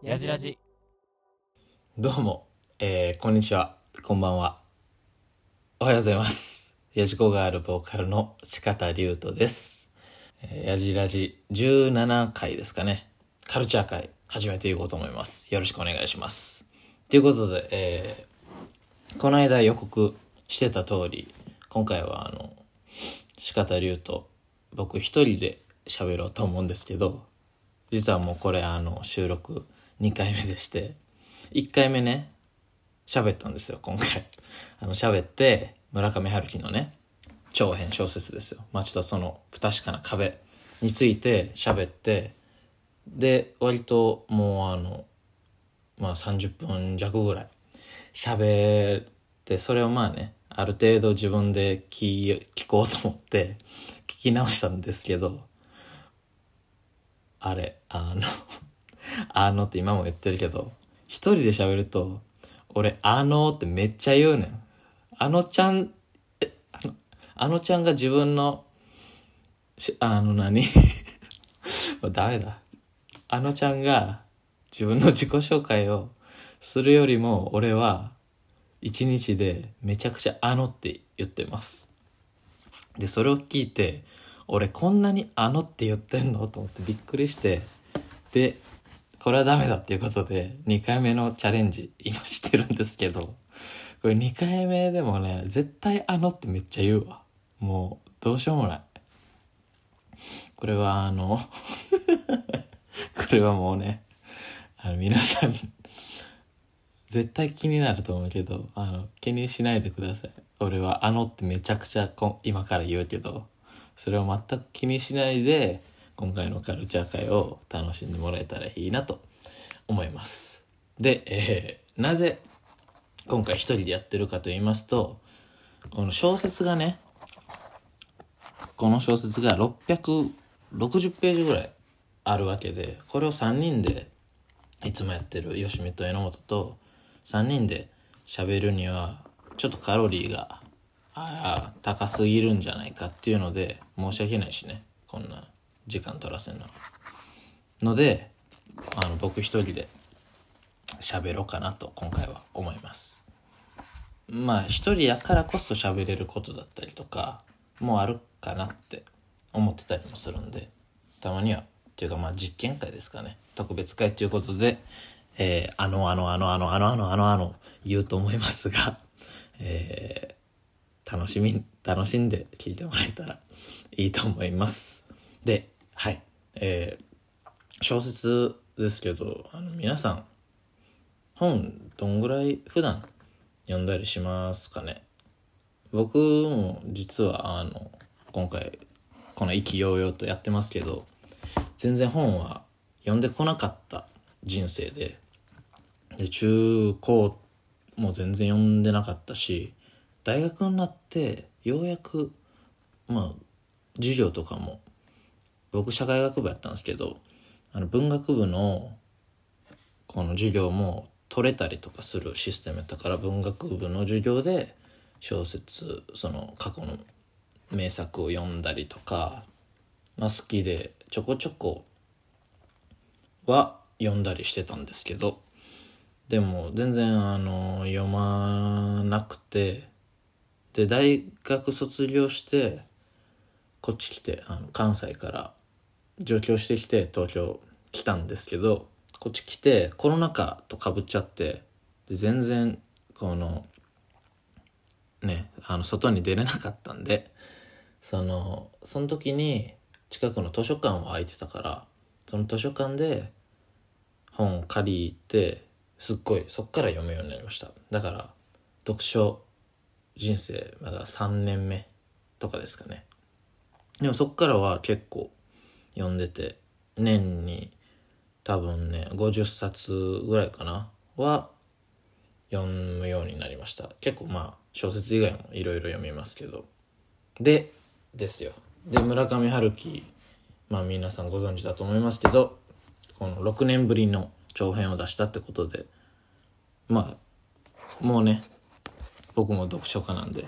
やじらじどうも、えー、こんにちは、こんばんは。おはようございます。やじこがあるボーカルの四方龍斗です。えー、やじらじ17回ですかね。カルチャー会始めていこうと思います。よろしくお願いします。ということで、えー、この間予告してた通り、今回はあの、四方龍斗、僕一人で喋ろうと思うんですけど、実はもうこれあの、収録2回目でして、1回目ね、喋ったんですよ、今回。あの、喋って、村上春樹のね、長編小説ですよ。街とその不確かな壁について喋って、で、割ともうあの、まあ30分弱ぐらい喋って、それをまあね、ある程度自分で聞聞こうと思って 聞き直したんですけど、あれ、あの、あのって今も言ってるけど、一人で喋ると、俺、あのってめっちゃ言うねん。あのちゃん、え、あの、あのちゃんが自分の、あの何？もうダメだ。あのちゃんが自分の自己紹介をするよりも、俺は一日でめちゃくちゃあのって言ってます。で、それを聞いて、俺こんなにあのって言ってんのと思ってびっくりして、で、これはダメだっていうことで、2回目のチャレンジ今してるんですけど、これ2回目でもね、絶対あのってめっちゃ言うわ。もう、どうしようもない。これはあの、これはもうね、あの皆さん、絶対気になると思うけど、あの、気にしないでください。俺はあのってめちゃくちゃこ今から言うけど、それを全く気にしないで、今回のカルチャー会を楽しんでもらえたらいいなと思います。で、えーなぜ今回一人でやってるかと言いますと、この小説がね、この小説が660ページぐらいあるわけで、これを3人でいつもやってる吉見と榎本と3人で喋るにはちょっとカロリーがあ高すぎるんじゃないかっていうので申し訳ないしね。こんな時間取らせるの。はのであの僕一人で喋ろうかなと今回は思います。まあ一人やからこそ喋れることだったりとかもあるかなって思ってたりもするんでたまにはっていうかまあ実験会ですかね。特別会ということで、えーあのあのあのあのあのあのあのあの言うと思いますが、えー楽しみ楽しんで聞いてもらえたらいいと思いますではいえー小説ですけどあの皆さん本どんぐらい普段読んだりしますかね僕も実はあの今回この意気揚々とやってますけど全然本は読んでこなかった人生でで中高も全然読んでなかったし大学になってようやくまあ授業とかも僕社会学部やったんですけどあの文学部のこの授業も取れたりとかするシステムやったから文学部の授業で小説その過去の名作を読んだりとか、まあ、好きでちょこちょこは読んだりしてたんですけどでも全然あの読まなくてで大学卒業してこっち来てあの関西から上京してきて東京来たんですけどこっち来てコロナ禍とかぶっちゃってで全然このねあの外に出れなかったんでそのその時に近くの図書館は空いてたからその図書館で本を借りてすっごいそっから読むようになりました。だから読書人生まだ3年目とかですかね。でもそっからは結構読んでて年に多分ね50冊ぐらいかなは読むようになりました。結構まあ小説以外もいろいろ読みますけど。でですよ。で村上春樹まあ皆さんご存知だと思いますけどこの6年ぶりの長編を出したってことでまあもうね僕も読書家なんで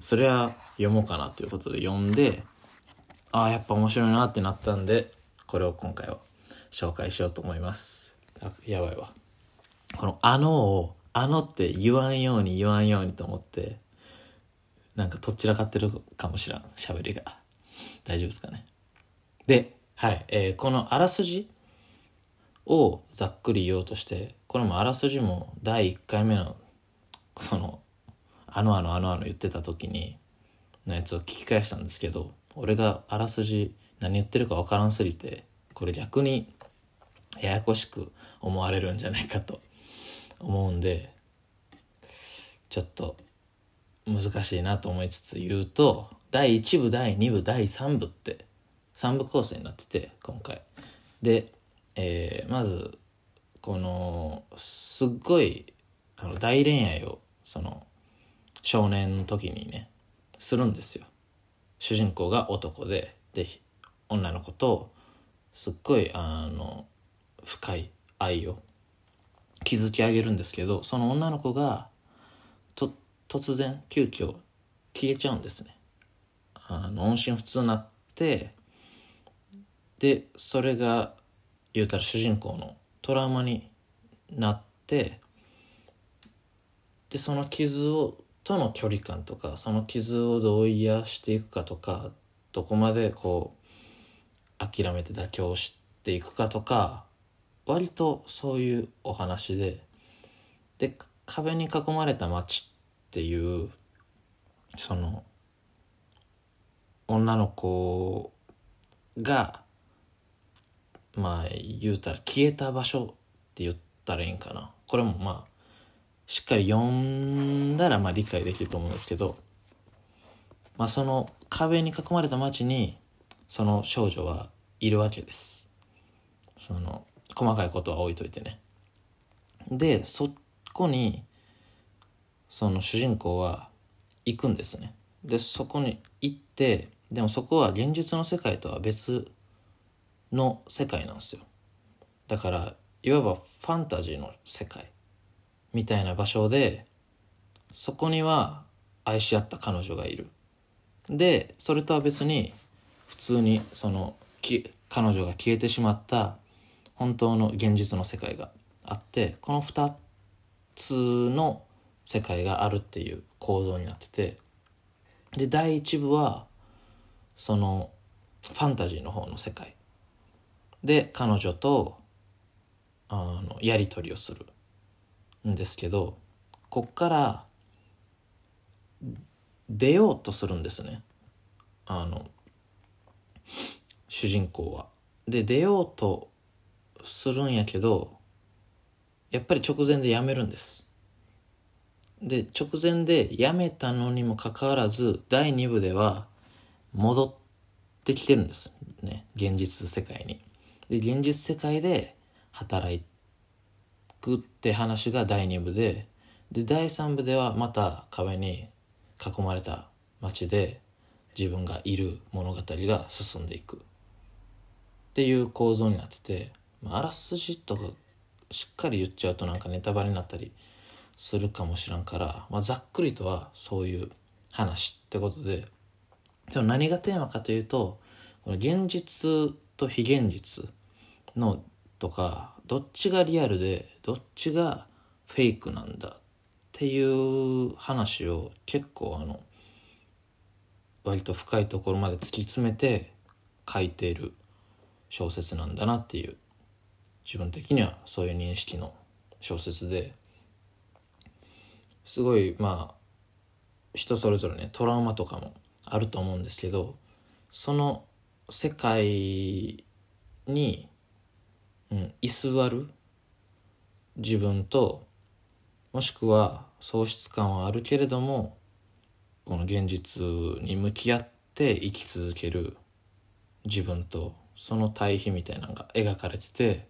それは読もうかなということで読んで、ああ、やっぱ面白いなってなったんで、これを今回は紹介しようと思います。あやばいわ。このあのを、あのって言わんように言わんようにと思って、なんかとっちらかってるかもしらん、喋りが。大丈夫ですかね。で、はい、えーこのあらすじをざっくり言おうとして、これもあらすじも第1回目の、その、あのあのあのあの言ってた時に、のやつを聞き返したんですけど、俺があらすじ何言ってるかわからんすぎて、これ逆にややこしく思われるんじゃないかと思うんで、ちょっと難しいなと思いつつ言うと、第1部、第2部、第3部って3部構成になってて、今回。で、えーまず、この、すっごい、あの、大恋愛を、その、少年の時にね、するんですよ。主人公が男で、で、女の子と、すっごい、あの、深い愛を築き上げるんですけど、その女の子が、と、突然、急遽、消えちゃうんですね。あの、音信不通になって、で、それが、言うたら主人公のトラウマになって、で、その傷を、との距離感とか、その傷をどう癒していくかとか、どこまでこう、諦めて妥協していくかとか、割とそういうお話で、で、壁に囲まれた街っていう、その、女の子が、まあ、言うたら消えた場所って言ったらいいんかな。これもまあ、しっかり読んだらまあ理解できると思うんですけど、まあその壁に囲まれた街に、その少女はいるわけです。その、細かいことは置いといてね。で、そこに、その主人公は行くんですね。で、そこに行って、でもそこは現実の世界とは別の世界なんですよ。だから、いわばファンタジーの世界みたいな場所で、そこには愛し合った彼女がいる。で、それとは別に、普通にその、き彼女が消えてしまった本当の現実の世界があって、この二つの世界があるっていう構造になってて、で、第一部は、その、ファンタジーの方の世界。で、彼女と、あの、やり取りをするんですけど、こっから、出ようとするんですね。あの、主人公は。で、出ようとするんやけど、やっぱり直前でやめるんです。で、直前でやめたのにもかかわらず、第2部では戻ってきてるんです。ね。現実世界に。で、現実世界で働くって話が第2部で、で、第3部ではまた壁に囲まれた街で自分がいる物語が進んでいく。っていう構造になってて、まああらすじとかしっかり言っちゃうとなんかネタバレになったりするかもしらんから、まあ、ざっくりとはそういう話ってことで、でも何がテーマかというと、この現実と非現実のとか、どっちがリアルで、どっちがフェイクなんだっていう話を結構あの、割と深いところまで突き詰めて書いている小説なんだなっていう自分的にはそういう認識の小説ですごいまあ人それぞれねトラウマとかもあると思うんですけどその世界に、うん、居座る？自分ともしくは喪失感はあるけれどもこの現実に向き合って生き続ける自分とその対比みたいなのが描かれてて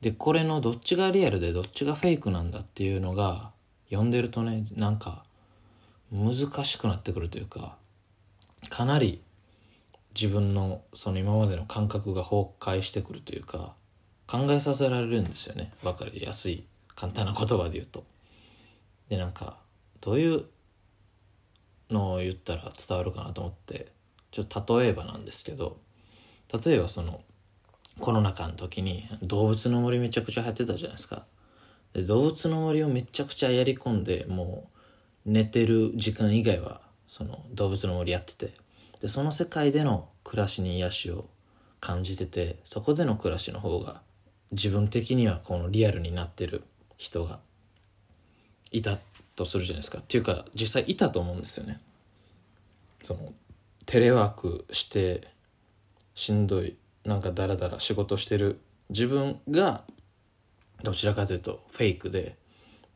でこれのどっちがリアルでどっちがフェイクなんだっていうのが読んでるとねなんか難しくなってくるというかかなり自分のその今までの感覚が崩壊してくるというか考えさせられるんですよね。分かりやすい簡単な言葉で言うと。でなんかどういうのを言ったら伝わるかなと思ってちょっと例えばなんですけど例えばそのコロナ禍の時に動物の森めちゃくちゃ流行ってたじゃないですか。で動物の森をめちゃくちゃやり込んでもう寝てる時間以外はその動物の森やってて。でその世界での暮らしに癒しを感じててそこでの暮らしの方が自分的にはこのリアルになってる人がいたとするじゃないですか。っていうか実際いたと思うんですよね。そのテレワークしてしんどいなんかダラダラ仕事してる自分がどちらかというとフェイクで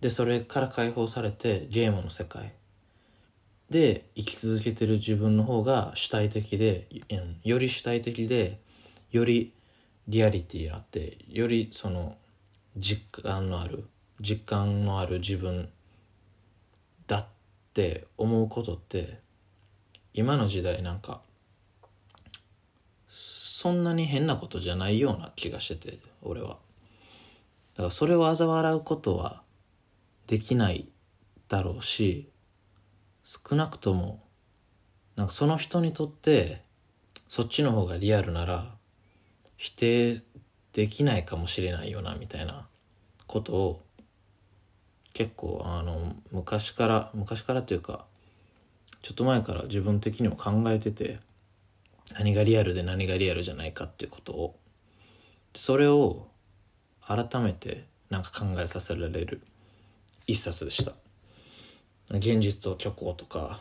でそれから解放されてゲームの世界で生き続けてる自分の方が主体的でより主体的でよりリアリティあってよりその実感のある実感のある自分だって思うことって今の時代なんかそんなに変なことじゃないような気がしてて俺は。だからそれを嘲笑うことはできないだろうし少なくともなんかその人にとってそっちの方がリアルなら否定できないかもしれないよなみたいなことを結構あの昔から昔からというかちょっと前から自分的にも考えてて何がリアルで何がリアルじゃないかっていうことをそれを改めてなんか考えさせられる一冊でした。現実と虚構とか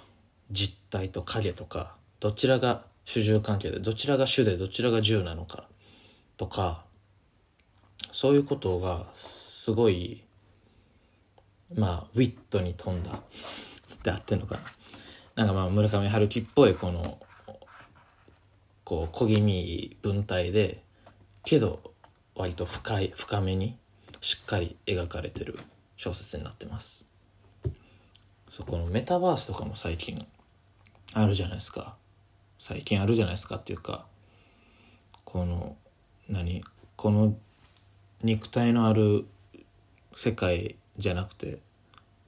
実体と影とかどちらが主従関係でどちらが主でどちらが従なのか。とかそういうことがすごいまあウィットに富んだ。であってんのかな。なんかまあ村上春樹っぽいこのこう小気味文体でけど割と深い深めにしっかり描かれてる小説になってます。そこのメタバースとかも最近あるじゃないですか。最近あるじゃないですかっていうかこの何？この肉体のある世界じゃなくて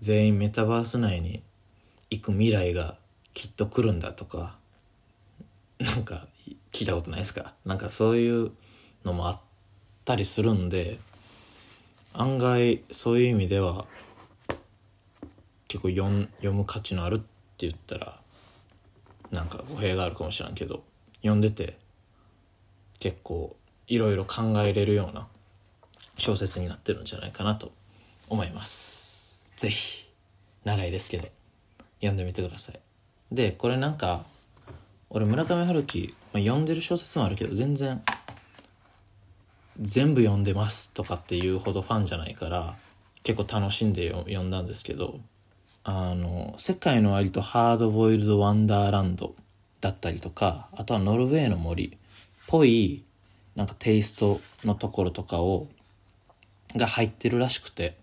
全員メタバース内に行く未来がきっと来るんだとかなんか聞いたことないですか？なんかそういうのもあったりするんで案外そういう意味では結構読読む価値のあるって言ったらなんか語弊があるかもしれんけど読んでて結構いろいろ考えれるような小説になってるんじゃないかなと思います。ぜひ。長いですけど。読んでみてください。でこれなんか俺村上春樹、まあ、読んでる小説もあるけど全然全部読んでますとかっていうほどファンじゃないから結構楽しんで読んだんですけどあの世界の割とハードボイルドワンダーランドだったりとかあとはノルウェーの森っぽいなんかテイストのところとかをが入ってるらしくて。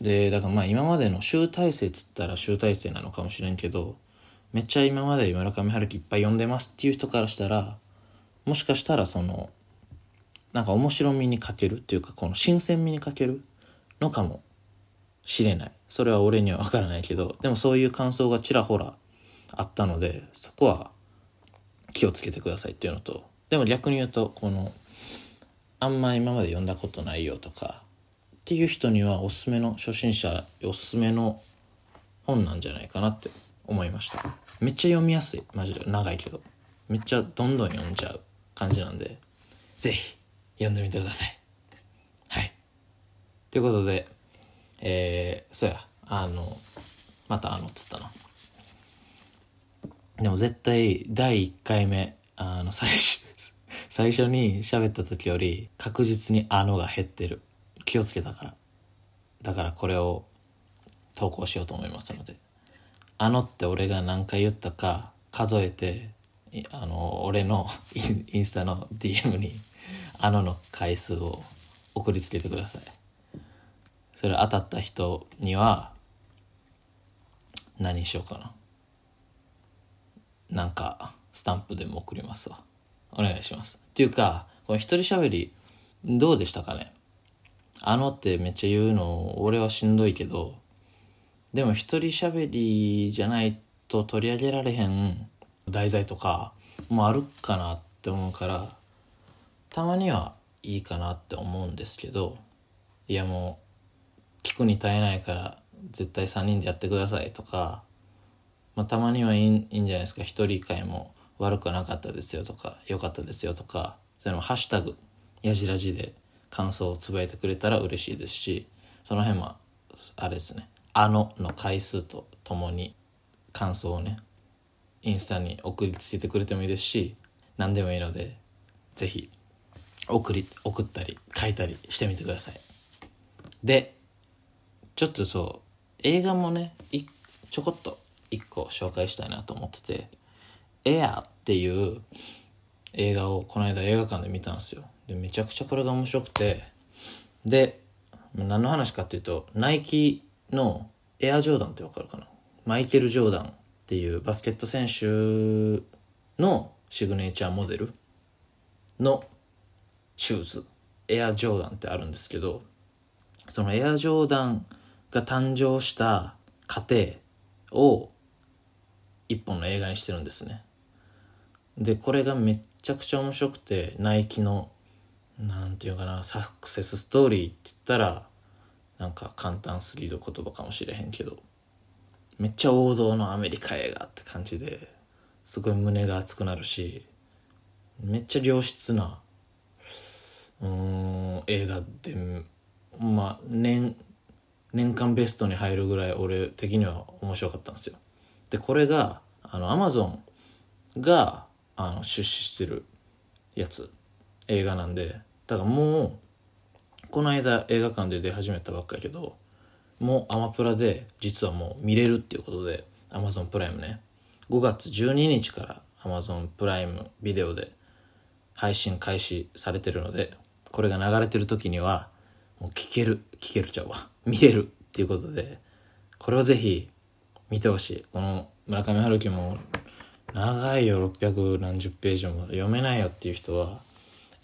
でだからまあ今までの集大成っつったら集大成なのかもしれんけどめっちゃ今まで村上春樹いっぱい読んでますっていう人からしたらもしかしたらそのなんか面白みに欠けるっていうかこの新鮮味に欠けるのかもしれない。それは俺には分からないけどでもそういう感想がちらほらあったのでそこは気をつけてくださいっていうのとでも逆に言うとこのあんま今まで読んだことないよとかっていう人にはおすすめの初心者おすすめの本なんじゃないかなって思いました。めっちゃ読みやすい。マジで。長いけど。めっちゃどんどん読んじゃう感じなんで。ぜひ読んでみてください。はい。ということでえー、そうや。あのまたあのっつったなでも絶対第1回目あの最初最初に喋った時より確実にあのが減ってる。気をつけたから。だからこれを投稿しようと思いますので。あのって俺が何回言ったか数えてあの俺の インスタの DM にあのの回数を送りつけてください。それ当たった人には何しようかな。なんかスタンプでも送りますわ。お願いします。っていうかこの一人喋りどうでしたかね？あのってめっちゃ言うの俺はしんどいけどでも一人喋りじゃないと取り上げられへん題材とかもあるかなって思うからたまにはいいかなって思うんですけどいやもう聞くに耐えないから絶対3人でやってくださいとか、まあ、たまにはいいんじゃないですか？一人会も悪くなかったですよとか良かったですよとかそれもハッシュタグやじらじで感想をつぶやいてくれたら嬉しいですしその辺はあれですね「あの」の回数とともに感想をねインスタに送りつけてくれてもいいですし何でもいいのでぜひ送り送ったり書いたりしてみてください。でちょっとそう映画もねちょこっと一個紹介したいなと思ってて「エア」っていう映画をこの間映画館で見たんですよ。でめちゃくちゃこれが面白くて。で何の話かっていうとナイキのエアジョーダンってわかるかな？マイケル・ジョーダンっていうバスケット選手のシグネチャーモデルのシューズ。エアジョーダンってあるんですけどそのエアジョーダンが誕生した過程を一本の映画にしてるんですね。でこれがめっちゃくちゃ面白くてナイキのなんていうかなサクセスストーリーって言ったらなんか簡単すぎる言葉かもしれへんけどめっちゃ王道のアメリカ映画って感じですごい胸が熱くなるしめっちゃ良質なうん映画でまあ年年間ベストに入るぐらい俺的には面白かったんですよ。でこれがあのアマゾンがあの出資してるやつ。映画なんで。だからもうこの間映画館で出始めたばっかやけどもうアマプラで実はもう見れるっていうことで Amazon プライムね。5月12日から Amazon プライムビデオで配信開始されてるのでこれが流れてる時にはもう聞ける聞けるちゃうわ。見れるっていうことでこれをぜひ見てほしい。この村上春樹も長いよ600何十ページも。読めないよっていう人は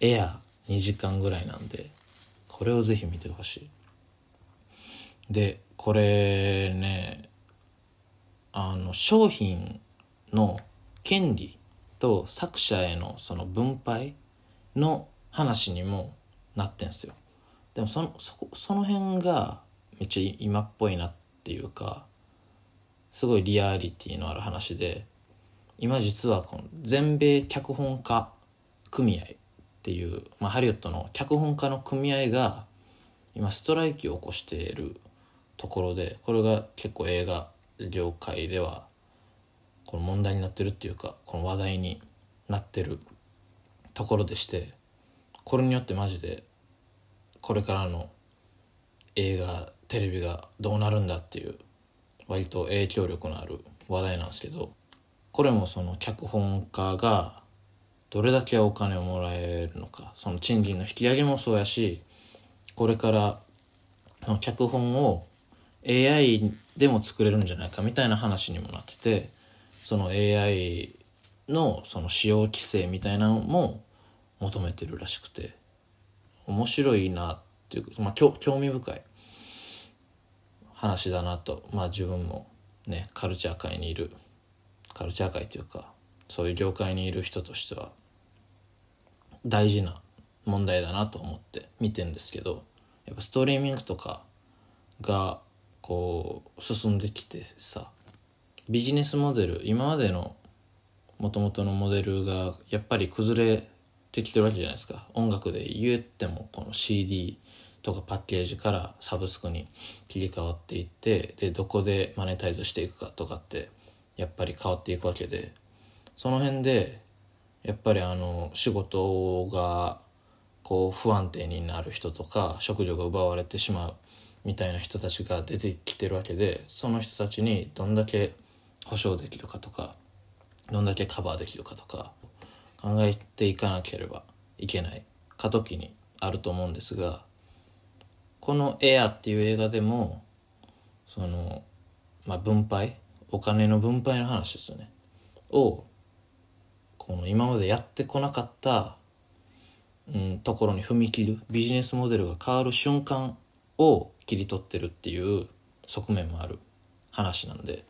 エア2時間ぐらいなんでこれをぜひ見てほしい。でこれねあの商品の権利と作者へのその分配の話にもなってんすよ。でもそのそこその辺がめっちゃ今っぽいなっていうかすごいリアリティのある話で今実はこの全米脚本家組合っていう、まあ、ハリウッドの脚本家の組合が今ストライキを起こしているところでこれが結構映画業界ではこの問題になってるっていうかこの話題になってるところでしてこれによってマジでこれからの映画テレビがどうなるんだっていう割と影響力のある話題なんですけどこれもその脚本家がどれだけお金をもらえるのか。その賃金の引き上げもそうやしこれからの脚本を AI でも作れるんじゃないかみたいな話にもなっててその AI のその使用規制みたいなのも求めてるらしくて。面白いなっていうまあ興味深い。話だなと。まあ自分もねカルチャー界にいるカルチャー界というかそういう業界にいる人としては大事な問題だなと思って見てんですけどやっぱストリーミングとかがこう進んできてさビジネスモデル今までのもともとのモデルがやっぱり崩れてきてるわけじゃないですか。音楽で言ってもこの CD とかパッケージからサブスクに切り替わっていってでどこでマネタイズしていくかとかってやっぱり変わっていくわけでその辺でやっぱりあの仕事がこう不安定になる人とか食料が奪われてしまうみたいな人たちが出てきてるわけでその人たちにどんだけ保証できるかとかどんだけカバーできるかとか考えていかなければいけない過渡期にあると思うんですがこの「エア」っていう映画でもその、まあ、分配お金の分配の話ですよね。をこの今までやってこなかった、うん、ところに踏み切るビジネスモデルが変わる瞬間を切り取ってるっていう側面もある話なんで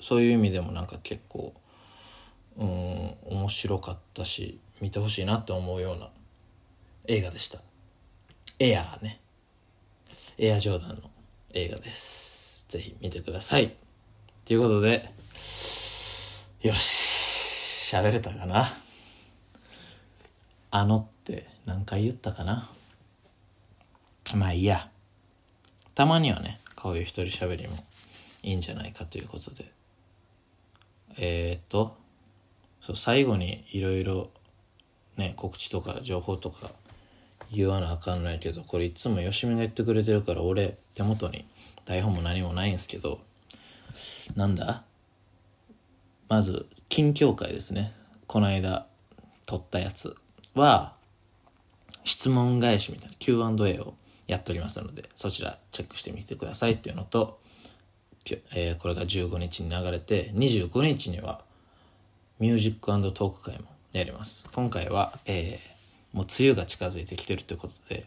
そういう意味でもなんか結構うん面白かったし見てほしいなって思うような映画でした。エアーね。エアジョーダンの映画です。ぜひ見てください。ということでよし喋れたかな？あのって何回言ったかな？まあいいや。たまにはねこういう一人喋りもいいんじゃないかということで。えー、っとそう最後にいろいろね告知とか情報とか言わなあかんないけどこれいつもよしみが言ってくれてるから俺手元に台本も何もないんすけどなんだ？まず近況回ですね。この間撮ったやつは質問返しみたいな Q&A をやっておりますのでそちらチェックしてみてくださいっていうのと、えーこれが15日に流れて25日にはミュージックトーク回もやります。今回は、えーもう梅雨が近づいてきてるということで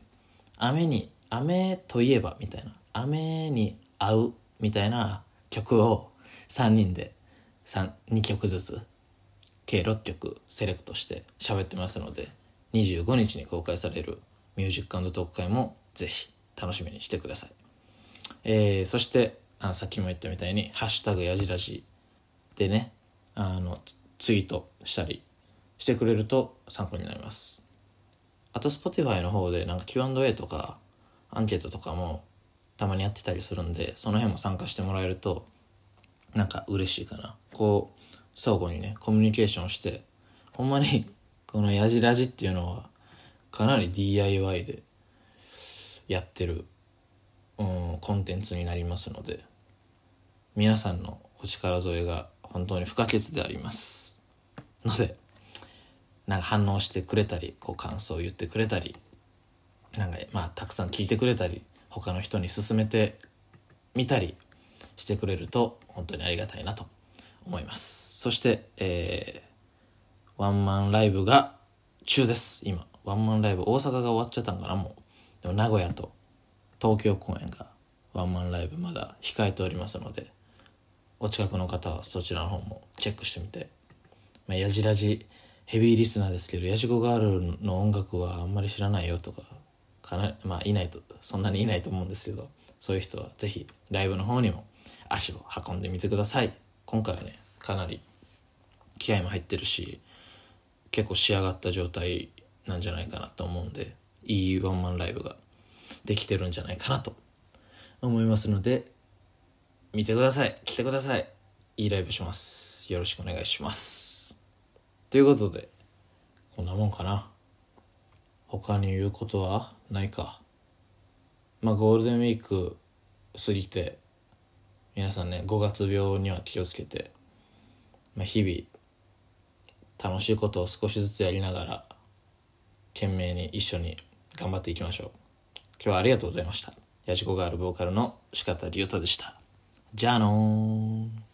雨に雨といえばみたいな雨に合うみたいな曲を3人で2曲ずつ計6曲セレクトして喋ってますので25日に公開されるミュージックトーク回もぜひ楽しみにしてください、えーそしてあさっきも言ったみたいに「ハッシュタグやじらじ」でねあのツイートしたりしてくれると参考になります。あと Spotify の方でなんか Q&A とかアンケートとかもたまにやってたりするんでその辺も参加してもらえるとなんか嬉しいかな。こう相互にねコミュニケーションしてほんまに このやじラジっていうのはかなり DIY でやってる、うん、コンテンツになりますので皆さんのお力添えが本当に不可欠であります。のでなんか反応してくれたりこう感想を言ってくれたりなんかまあたくさん聞いてくれたり他の人に勧めてみたりしてくれると本当にありがたいなと思います。そして、えーワンマンライブが中です。今ワンマンライブ大阪が終わっちゃったんかなもう。でも名古屋と東京公演がワンマンライブまだ控えておりますのでお近くの方はそちらの方もチェックしてみて、まあ、やじらじヘビーリスナーですけどやじごガールの音楽はあんまり知らないよとかかなまあいないとそんなにいないと思うんですけどそういう人はぜひライブの方にも足を運んでみてください。今回はねかなり気合も入ってるし結構仕上がった状態なんじゃないかなと思うんでいいワンマンライブができてるんじゃないかなと思いますので見てください。来てください。いいライブします。よろしくお願いします。ということでこんなもんかな。他に言うことは？ないか。まあゴールデンウィーク過ぎて皆さんね5月病には気をつけて、まあ、日々楽しいことを少しずつやりながら懸命に一緒に頑張っていきましょう。今日はありがとうございました。ヤジコガールボーカルの四方龍斗でした。じゃあのー。